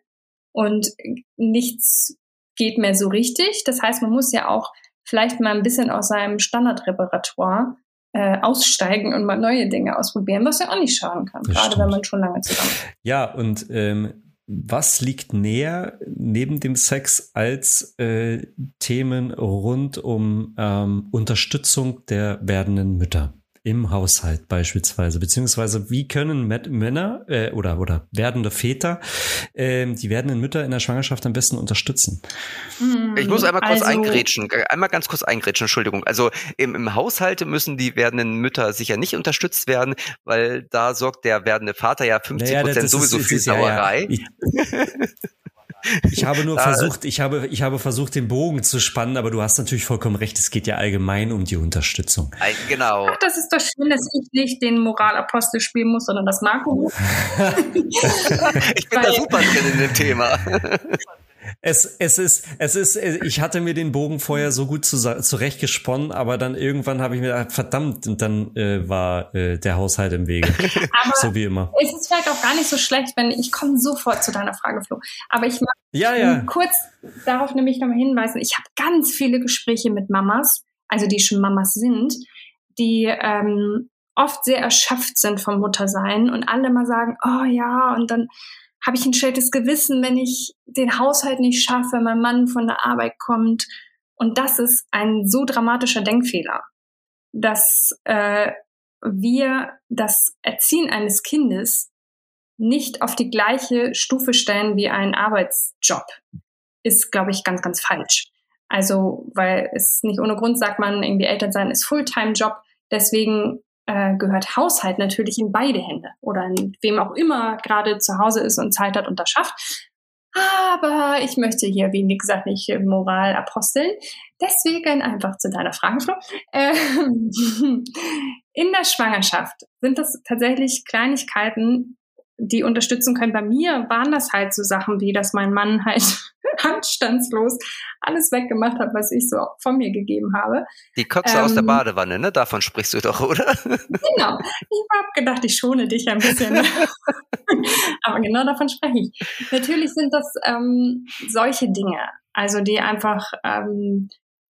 und nichts geht mehr so richtig. Das heißt, man muss ja auch vielleicht mal ein bisschen aus seinem Standardrepertoire äh, aussteigen und mal neue Dinge ausprobieren, was ja auch nicht schaden kann, das gerade stimmt. wenn man schon lange zusammen ist. Ja, und ähm, was liegt näher neben dem Sex als äh, Themen rund um ähm, Unterstützung der werdenden Mütter? Im Haushalt beispielsweise, beziehungsweise wie können Männer äh, oder oder werdende Väter äh, die werdenden Mütter in der Schwangerschaft am besten unterstützen? Hm, ich muss einmal kurz also, eingrätschen, einmal ganz kurz eingrätschen, Entschuldigung. Also im, im Haushalt müssen die werdenden Mütter sicher nicht unterstützt werden, weil da sorgt der werdende Vater ja 50 Prozent naja, sowieso ist, für Sauerei. Ja, ja. (laughs) Ich habe nur (laughs) versucht, ich habe, ich habe versucht, den Bogen zu spannen, aber du hast natürlich vollkommen recht. Es geht ja allgemein um die Unterstützung. Genau. Ach, das ist doch schön, dass ich nicht den Moralapostel spielen muss, sondern das Marco. (laughs) ich bin da super drin in dem Thema. (laughs) Es, es ist, es ist, ich hatte mir den Bogen vorher so gut zu, zurechtgesponnen, aber dann irgendwann habe ich mir gedacht, verdammt, und dann äh, war äh, der Haushalt im Wege. (laughs) Aber so wie immer. Es ist vielleicht auch gar nicht so schlecht, wenn ich komme sofort zu deiner Frage, Flo. Aber ich mag ja, ja. kurz darauf nämlich nochmal hinweisen. Ich habe ganz viele Gespräche mit Mamas, also die schon Mamas sind, die ähm, oft sehr erschöpft sind vom Muttersein und alle mal sagen, oh ja, und dann habe ich ein schlechtes Gewissen, wenn ich den Haushalt nicht schaffe, wenn mein Mann von der Arbeit kommt. Und das ist ein so dramatischer Denkfehler, dass äh, wir das Erziehen eines Kindes nicht auf die gleiche Stufe stellen wie ein Arbeitsjob, ist, glaube ich, ganz, ganz falsch. Also, weil es nicht ohne Grund sagt man, irgendwie Eltern sein ist Fulltime-Job. Deswegen äh, gehört Haushalt natürlich in beide Hände oder in wem auch immer gerade zu Hause ist und Zeit hat und das schafft. Aber ich möchte hier, wie gesagt, nicht Moral aposteln. Deswegen einfach zu deiner Frage, Flo. Ähm, (laughs) in der Schwangerschaft sind das tatsächlich Kleinigkeiten, die unterstützen können. Bei mir waren das halt so Sachen wie, dass mein Mann halt (laughs) handstandslos alles weggemacht hat, was ich so von mir gegeben habe. Die Köpfe ähm, aus der ähm, Badewanne, ne? Davon sprichst du doch, oder? Genau. Ich habe gedacht, ich schone dich ein bisschen. (laughs) Aber genau davon spreche ich. Natürlich sind das ähm, solche Dinge, also die einfach ähm,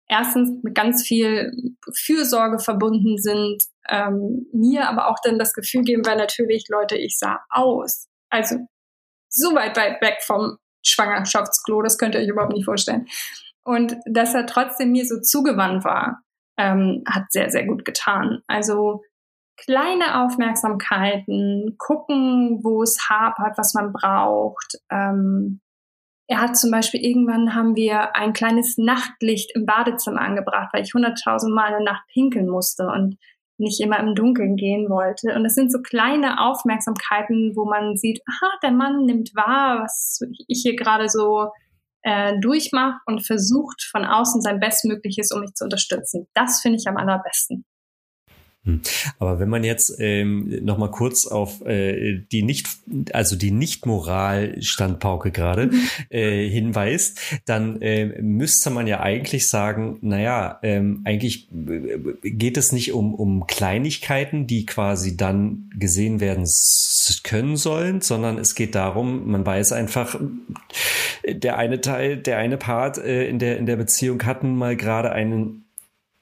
erstens mit ganz viel Fürsorge verbunden sind, ähm, mir aber auch dann das Gefühl geben, weil natürlich, Leute, ich sah aus. Also so weit, weit weg vom Schwangerschaftsklo, das könnt ihr euch überhaupt nicht vorstellen. Und dass er trotzdem mir so zugewandt war, ähm, hat sehr, sehr gut getan. Also kleine Aufmerksamkeiten, gucken, wo es hapert, was man braucht. Ähm, er hat zum Beispiel irgendwann haben wir ein kleines Nachtlicht im Badezimmer angebracht, weil ich hunderttausend Mal eine Nacht pinkeln musste und nicht immer im Dunkeln gehen wollte. Und es sind so kleine Aufmerksamkeiten, wo man sieht, aha, der Mann nimmt wahr, was ich hier gerade so äh, durchmache und versucht von außen sein Bestmögliches, um mich zu unterstützen. Das finde ich am allerbesten. Hm. Aber wenn man jetzt ähm, noch mal kurz auf äh, die nicht, also die Nicht-Moral-Standpauke gerade mhm. äh, hinweist, dann äh, müsste man ja eigentlich sagen, naja, ähm, eigentlich äh, geht es nicht um, um Kleinigkeiten, die quasi dann gesehen werden können sollen, sondern es geht darum, man weiß einfach, der eine Teil, der eine Part äh, in der in der Beziehung hatten mal gerade einen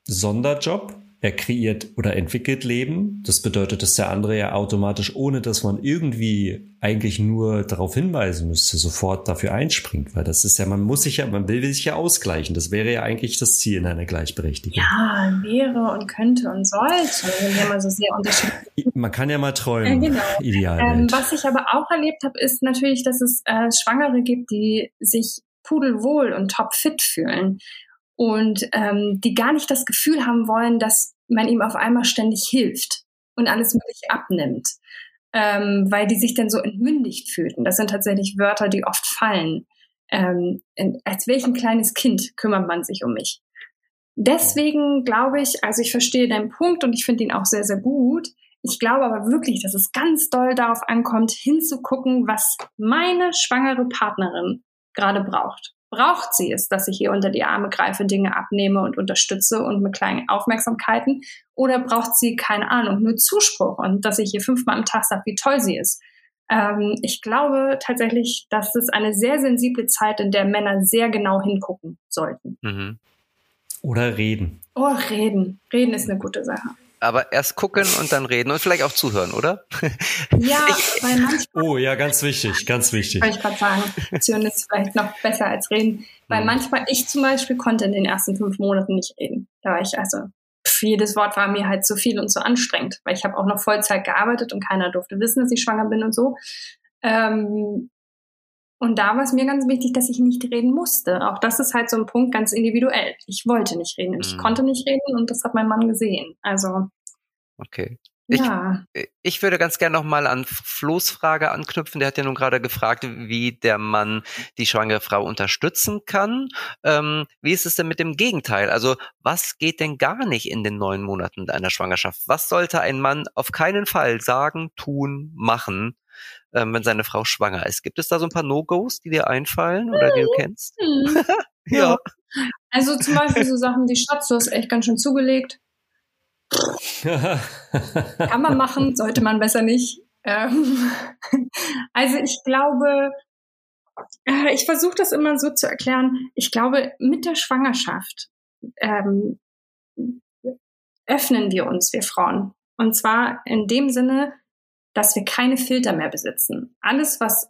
Sonderjob er kreiert oder entwickelt Leben. Das bedeutet, dass der andere ja automatisch, ohne dass man irgendwie eigentlich nur darauf hinweisen müsste, sofort dafür einspringt. Weil das ist ja, man muss sich ja, man will sich ja ausgleichen. Das wäre ja eigentlich das Ziel in einer Gleichberechtigung. Ja, wäre und könnte und sollte. Wir mal so sehr unterschiedlich. Man kann ja mal träumen. Ja, genau. Ideal. Ähm, was ich aber auch erlebt habe, ist natürlich, dass es äh, Schwangere gibt, die sich pudelwohl und topfit fühlen und ähm, die gar nicht das Gefühl haben wollen, dass man ihm auf einmal ständig hilft und alles Mögliche abnimmt, ähm, weil die sich dann so entmündigt fühlten. Das sind tatsächlich Wörter, die oft fallen. Ähm, als welch ein kleines Kind kümmert man sich um mich. Deswegen glaube ich, also ich verstehe deinen Punkt und ich finde ihn auch sehr, sehr gut. Ich glaube aber wirklich, dass es ganz doll darauf ankommt, hinzugucken, was meine schwangere Partnerin gerade braucht braucht sie es, dass ich ihr unter die Arme greife, Dinge abnehme und unterstütze und mit kleinen Aufmerksamkeiten? Oder braucht sie, keine Ahnung, nur Zuspruch und dass ich ihr fünfmal am Tag sage, wie toll sie ist? Ähm, ich glaube tatsächlich, dass es eine sehr sensible Zeit, in der Männer sehr genau hingucken sollten. Mhm. Oder reden. Oh, reden. Reden ist eine gute Sache aber erst gucken und dann reden und vielleicht auch zuhören, oder? (laughs) Ja, ich, weil manchmal. Oh ja, ganz wichtig, ganz wichtig. Kann ich gerade sagen, zuhören ist vielleicht noch besser als reden. Weil mhm. manchmal, ich zum Beispiel konnte in den ersten fünf Monaten nicht reden. Da war ich also, pff, jedes Wort war mir halt zu viel und zu anstrengend, weil ich habe auch noch Vollzeit gearbeitet und keiner durfte wissen, dass ich schwanger bin und so. Ähm, und da war es mir ganz wichtig, dass ich nicht reden musste. Auch das ist halt so ein Punkt ganz individuell. Ich wollte nicht reden, ich mhm. konnte nicht reden und das hat mein Mann gesehen. Also. Okay. Ja. Ich, ich würde ganz gerne nochmal an Flo's Frage anknüpfen. Der hat ja nun gerade gefragt, wie der Mann die schwangere Frau unterstützen kann. Ähm, wie ist es denn mit dem Gegenteil? Also was geht denn gar nicht in den neun Monaten einer Schwangerschaft? Was sollte ein Mann auf keinen Fall sagen, tun, machen, ähm, wenn seine Frau schwanger ist. Gibt es da so ein paar No-Gos, die dir einfallen oder die du mhm. kennst? (laughs) Mhm. ja. Also zum Beispiel so Sachen wie Schatz, du hast echt ganz schön zugelegt. (laughs) Kann man machen, sollte man besser nicht. Ähm, (laughs) also ich glaube, äh, ich versuche das immer so zu erklären. Ich glaube, mit der Schwangerschaft ähm, öffnen wir uns, wir Frauen. Und zwar in dem Sinne, dass wir keine Filter mehr besitzen. Alles, was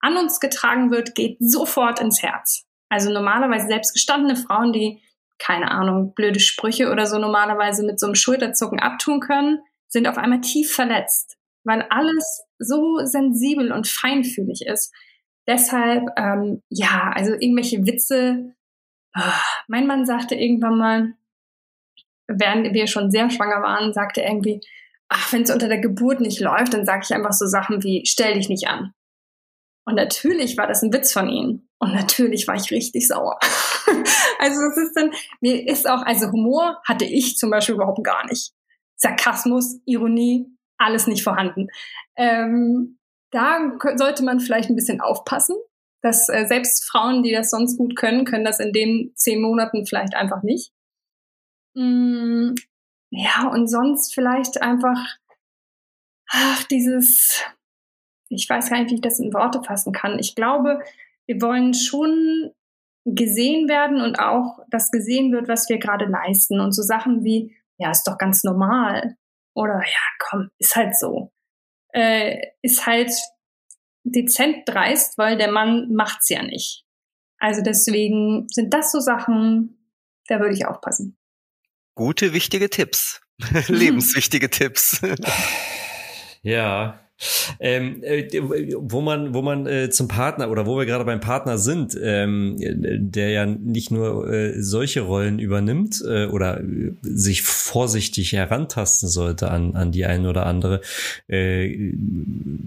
an uns getragen wird, geht sofort ins Herz. Also normalerweise selbst gestandene Frauen, die keine Ahnung, blöde Sprüche oder so normalerweise mit so einem Schulterzucken abtun können, sind auf einmal tief verletzt, weil alles so sensibel und feinfühlig ist. Deshalb, ähm, ja, also irgendwelche Witze. Oh, mein Mann sagte irgendwann mal, während wir schon sehr schwanger waren, sagte er irgendwie, ach, wenn es unter der Geburt nicht läuft, dann sage ich einfach so Sachen wie, stell dich nicht an. Und natürlich war das ein Witz von ihnen. Und natürlich war ich richtig sauer. (laughs) also es ist dann, mir ist auch, also Humor hatte ich zum Beispiel überhaupt gar nicht. Sarkasmus, Ironie, alles nicht vorhanden. Ähm, da sollte man vielleicht ein bisschen aufpassen, dass äh, selbst Frauen, die das sonst gut können, können das in den zehn Monaten vielleicht einfach nicht. Mm, ja, und sonst vielleicht einfach, ach, dieses, ich weiß gar nicht, wie ich das in Worte fassen kann. Ich glaube, wir wollen schon gesehen werden und auch, dass gesehen wird, was wir gerade leisten. Und so Sachen wie, ja, ist doch ganz normal. Oder ja, komm, ist halt so. Äh, ist halt dezent dreist, weil der Mann macht's ja nicht. Also deswegen sind das so Sachen, da würde ich aufpassen gute, wichtige Tipps. (laughs) Lebenswichtige Tipps. ja, ähm, äh, wo man, wo man äh, zum Partner oder wo wir gerade beim Partner sind, ähm, der ja nicht nur äh, solche Rollen übernimmt äh, oder sich vorsichtig herantasten sollte an, an die eine oder andere äh,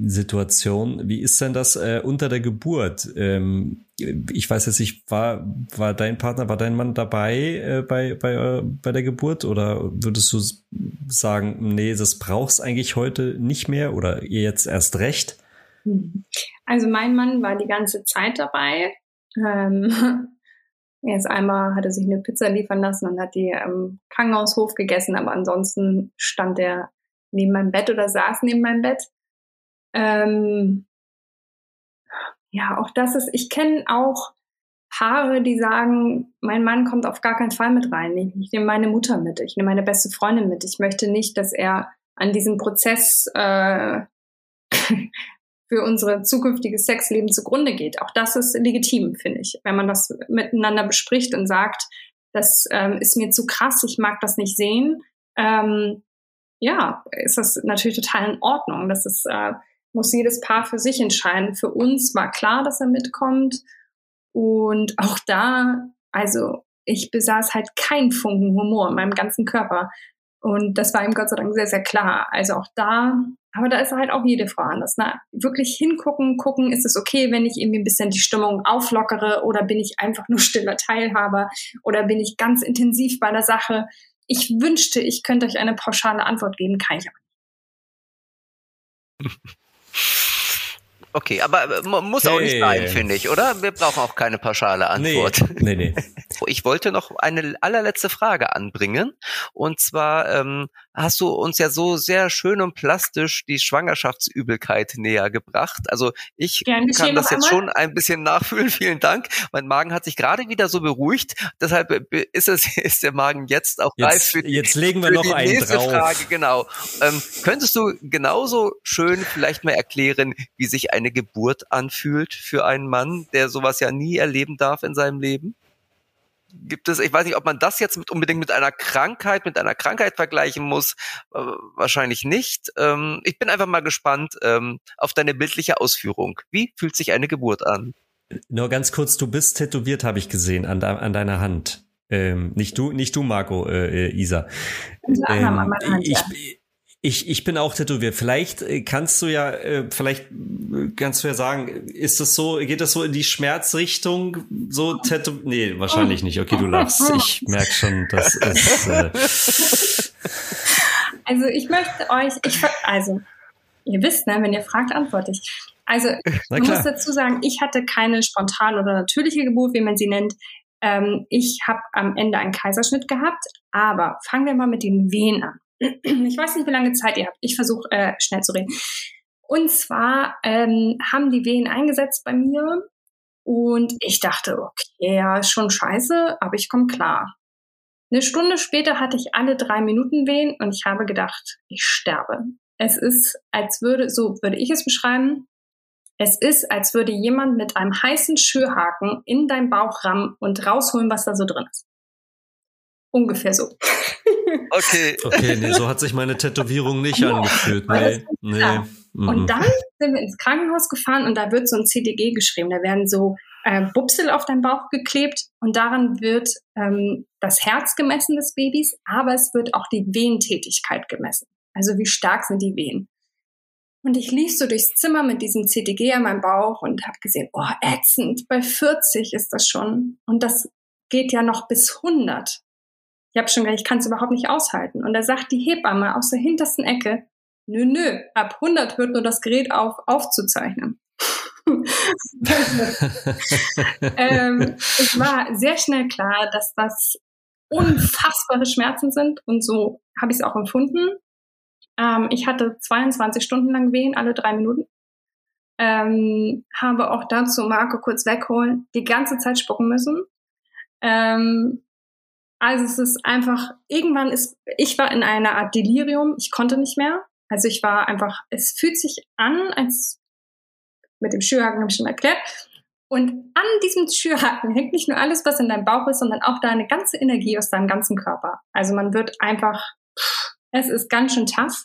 Situation. Wie ist denn das äh, unter der Geburt? Ähm, ich weiß jetzt nicht, war, war dein Partner, war dein Mann dabei äh, bei, bei, äh, bei der Geburt oder würdest du sagen, nee, das brauchst eigentlich heute nicht mehr oder ihr jetzt erst recht? Also mein Mann war die ganze Zeit dabei. Ähm, (laughs) Erst einmal hat er sich eine Pizza liefern lassen und hat die im Krankenhaushof gegessen, aber ansonsten stand er neben meinem Bett oder saß neben meinem Bett. Ähm, ja, auch das ist, ich kenne auch Paare, die sagen, mein Mann kommt auf gar keinen Fall mit rein. Ich, ich nehme meine Mutter mit, ich nehme meine beste Freundin mit. Ich möchte nicht, dass er an diesem Prozess äh, (laughs) für unser zukünftiges Sexleben zugrunde geht. Auch das ist legitim, finde ich, wenn man das miteinander bespricht und sagt, das ähm, ist mir zu krass, ich mag das nicht sehen. Ähm, ja, ist das natürlich total in Ordnung. Das ist, äh, muss jedes Paar für sich entscheiden. Für uns war klar, dass er mitkommt. Und auch da, also ich besaß halt keinen Funken Humor in meinem ganzen Körper. Und das war ihm Gott sei Dank sehr, sehr klar. Also auch da, aber da ist halt auch jede Frau anders. Ne? Wirklich hingucken, gucken, ist es okay, wenn ich irgendwie ein bisschen die Stimmung auflockere oder bin ich einfach nur stiller Teilhaber oder bin ich ganz intensiv bei der Sache. Ich wünschte, ich könnte euch eine pauschale Antwort geben, kann ich aber nicht. (laughs) Okay, aber äh, muss auch nicht sein, finde ich, oder? Wir brauchen auch keine pauschale Antwort. Nee, nee, nee. (laughs) Ich wollte noch eine allerletzte Frage anbringen. Und zwar ähm, hast du uns ja so sehr schön und plastisch die Schwangerschaftsübelkeit näher gebracht. Also ich Gern kann das jetzt schon ein bisschen nachfühlen. (laughs) Vielen Dank. Mein Magen hat sich gerade wieder so beruhigt. Deshalb äh, ist es (laughs) ist der Magen jetzt auch jetzt, reif für die, jetzt legen wir noch einen nächste drauf. Frage. Genau. Ähm, könntest du genauso schön vielleicht mal erklären, wie sich eine Geburt anfühlt für einen Mann, der sowas ja nie erleben darf in seinem Leben? Gibt es, ich weiß nicht, ob man das jetzt mit, unbedingt mit einer Krankheit, mit einer Krankheit vergleichen muss. Äh, wahrscheinlich nicht. Ähm, ich bin einfach mal gespannt ähm, auf deine bildliche Ausführung. Wie fühlt sich eine Geburt an? Nur ganz kurz, du bist tätowiert, habe ich gesehen, an, an deiner Hand. Ähm, nicht du, nicht du, Marco, äh, äh Isa. Ähm, ich, ich, ich bin auch tätowiert. Vielleicht äh, kannst du ja, äh, vielleicht äh, kannst du ja sagen, ist das so, geht das so in die Schmerzrichtung, so tätowiert? Nee, wahrscheinlich nicht. Okay, du lachst. Ich merke schon, das ist. Äh (laughs) also ich möchte euch, ich, also ihr wisst, ne, wenn ihr fragt, antworte ich. Also ich muss dazu sagen, ich hatte keine spontane oder natürliche Geburt, wie man sie nennt. Ähm, ich habe am Ende einen Kaiserschnitt gehabt, aber fangen wir mal mit den Wehen an. (clears throat) Ich weiß nicht, wie lange Zeit ihr habt. Ich versuche äh, schnell zu reden. Und zwar ähm, haben die Wehen eingesetzt bei mir und ich dachte, okay, ja, ist schon scheiße, aber ich komme klar. Eine Stunde später hatte ich alle drei Minuten Wehen und ich habe gedacht, ich sterbe. Es ist, als würde, so würde ich es beschreiben, es ist, als würde jemand mit einem heißen Schürhaken in deinen Bauch rammen und rausholen, was da so drin ist. Ungefähr so. Okay. Okay, nee, so hat sich meine Tätowierung nicht ja, angefühlt. Nee, nee. Und dann sind wir ins Krankenhaus gefahren und da wird so ein CDG geschrieben. Da werden so äh, Bupsel auf deinen Bauch geklebt und daran wird ähm, das Herz gemessen des Babys, aber es wird auch die Wehentätigkeit gemessen. Also wie stark sind die Wehen. Und ich lief so durchs Zimmer mit diesem CTG an meinem Bauch und habe gesehen, oh, ätzend, bei 40 ist das schon. Und das geht ja noch bis 100. Ich habe schon gesagt, ich kann es überhaupt nicht aushalten. Und da sagt die Hebamme aus der hintersten Ecke, nö, nö, ab 100 hört nur das Gerät auf, aufzuzeichnen. (laughs) ähm, es war sehr schnell klar, dass das unfassbare Schmerzen sind und so habe ich es auch empfunden. Ähm, ich hatte 22 Stunden lang Wehen, alle drei Minuten. Ähm, habe auch dazu Marco kurz wegholen, die ganze Zeit spucken müssen. Ähm, also es ist einfach, irgendwann ist, ich war in einer Art Delirium, ich konnte nicht mehr. Also ich war einfach, es fühlt sich an, als mit dem Schürhaken habe ich schon erklärt. Und an diesem Schürhaken hängt nicht nur alles, was in deinem Bauch ist, sondern auch deine ganze Energie aus deinem ganzen Körper. Also man wird einfach, es ist ganz schön tough.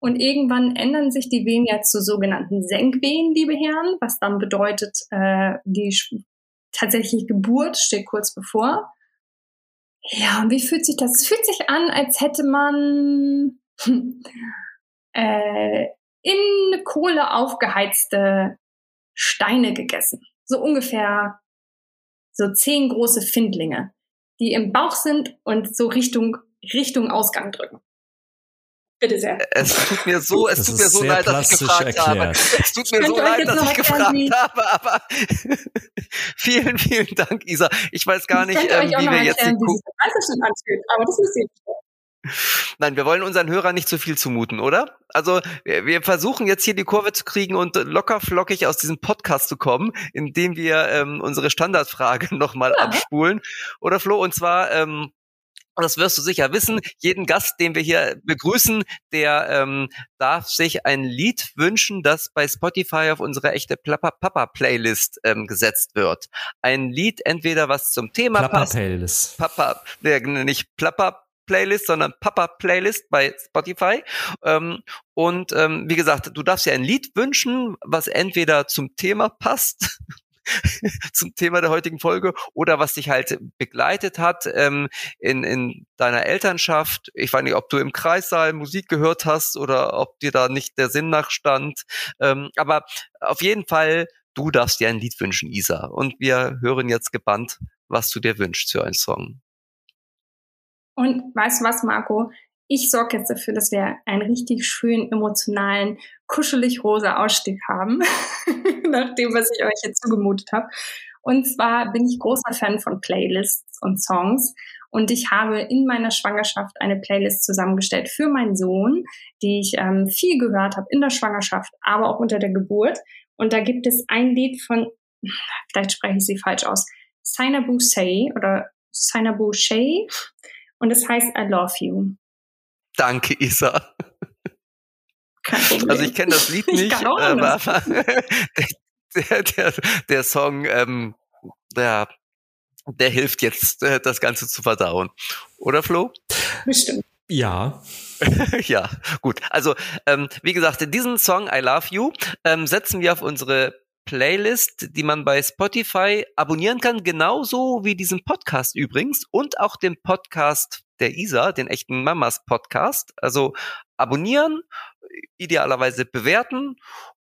Und irgendwann ändern sich die Venen ja zu sogenannten Senkwehen, liebe Herren, was dann bedeutet, äh, die tatsächliche Geburt steht kurz bevor. Ja, und wie fühlt sich das? Es fühlt sich an, als hätte man (laughs) äh, in Kohle aufgeheizte Steine gegessen. So ungefähr so zehn große Findlinge, die im Bauch sind und so Richtung, Richtung Ausgang drücken. Bitte sehr. Es tut mir so, es das tut mir so leid, dass ich gefragt erklärt. habe. Es tut mir so leid, dass ich gefragt habe, aber (laughs) vielen, vielen Dank, Isa. Ich weiß gar nicht, ähm, wie wir jetzt den Kuchen. Aber das müsst ihr Nein, wir wollen unseren Hörern nicht zu viel zumuten, oder? Also wir, wir, versuchen jetzt hier die Kurve zu kriegen und locker flockig aus diesem Podcast zu kommen, indem wir ähm, unsere Standardfrage (laughs) nochmal ja. abspulen. Oder Flo, und zwar ähm, und das wirst du sicher wissen, jeden Gast, den wir hier begrüßen, der ähm, darf sich ein Lied wünschen, das bei Spotify auf unsere echte Papa-Playlist ähm, gesetzt wird. Ein Lied entweder was zum Thema Plapper passt. Playlist. Papa, der, nicht Plapper Playlist, sondern Papa Playlist bei Spotify. Ähm, und ähm, wie gesagt, du darfst dir ein Lied wünschen, was entweder zum Thema passt (laughs) zum Thema der heutigen Folge oder was dich halt begleitet hat ähm, in, in deiner Elternschaft. Ich weiß nicht, ob du im Kreissaal Musik gehört hast oder ob dir da nicht der Sinn nachstand. Ähm, aber auf jeden Fall, du darfst dir ein Lied wünschen, Isa. Und wir hören jetzt gebannt, was du dir wünschst für einen Song. Und weißt du was, Marco? Ich sorge jetzt dafür, dass wir einen richtig schönen, emotionalen, kuschelig rosa Ausstieg haben, (laughs) nach dem, was ich euch jetzt zugemutet habe. Und zwar bin ich großer Fan von Playlists und Songs. Und ich habe in meiner Schwangerschaft eine Playlist zusammengestellt für meinen Sohn, die ich ähm, viel gehört habe in der Schwangerschaft, aber auch unter der Geburt. Und da gibt es ein Lied von, vielleicht spreche ich sie falsch aus, Sainabu Say oder Sainabu Shay. Und es heißt I Love You. Danke, Isa. Also ich kenne das Lied nicht, ähm, aber (laughs) der, der, der Song, ähm, der, der hilft jetzt, äh, das Ganze zu verdauen. Oder Flo? Bestimmt. Ja. (laughs) ja, gut. Also, ähm, wie gesagt, diesen Song I Love You ähm, setzen wir auf unsere Playlist, die man bei Spotify abonnieren kann, genauso wie diesen Podcast übrigens und auch den Podcast der Isa, den echten Mamas Podcast. Also abonnieren, idealerweise bewerten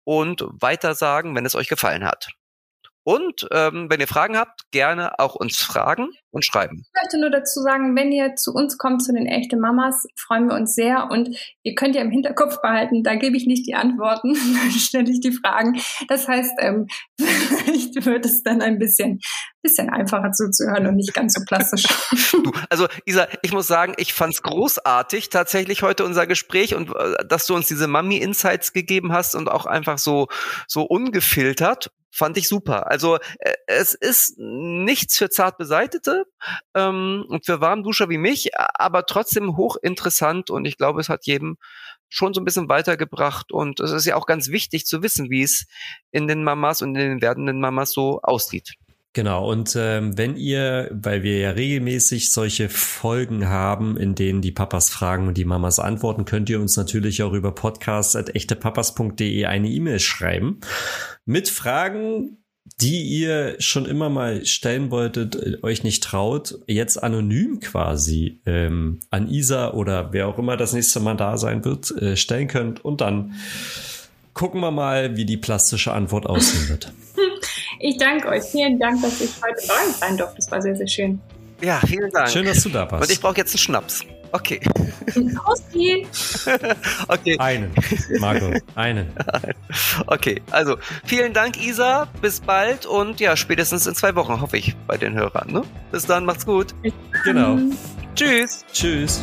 und weitersagen, wenn es euch gefallen hat. Und ähm, wenn ihr Fragen habt, gerne auch uns fragen und schreiben. Ich möchte nur dazu sagen, wenn ihr zu uns kommt, zu den echten Mamas, freuen wir uns sehr. Und ihr könnt ja im Hinterkopf behalten, da gebe ich nicht die Antworten, (laughs) dann stelle ich die Fragen. Das heißt, ähm, (laughs) vielleicht wird es dann ein bisschen, bisschen einfacher zuzuhören und nicht ganz so plastisch. (laughs) Du, also Isa, ich muss sagen, ich fand es großartig tatsächlich heute unser Gespräch und äh, dass du uns diese Mami-Insights gegeben hast und auch einfach so, so ungefiltert fand ich super. Also äh, es ist nichts für zart beseitete ähm, und für Warmduscher wie mich, aber trotzdem hochinteressant und ich glaube, es hat jedem schon so ein bisschen weitergebracht und es ist ja auch ganz wichtig zu wissen, wie es in den Mamas und in den werdenden Mamas so aussieht. Genau, und ähm, wenn ihr, weil wir ja regelmäßig solche Folgen haben, in denen die Papas fragen und die Mamas antworten, könnt ihr uns natürlich auch über podcast.echtepapas.de eine E-Mail schreiben mit Fragen, die ihr schon immer mal stellen wolltet, äh, euch nicht traut, jetzt anonym quasi ähm, an Isa oder wer auch immer das nächste Mal da sein wird, äh, stellen könnt und dann gucken wir mal, wie die plastische Antwort aussehen wird. Ich danke euch. Vielen Dank, dass ich heute bei euch sein durfte. Das war sehr, sehr schön. Ja, vielen Dank. Schön, dass du da warst. Und ich brauche jetzt einen Schnaps. Okay. (laughs) Prosti. (laughs) okay. Einen, Marco, einen. (laughs) Okay, also vielen Dank, Isa. Bis bald und ja, spätestens in zwei Wochen hoffe ich bei den Hörern. Ne? Bis dann, macht's gut. Genau. Tschüss. Tschüss.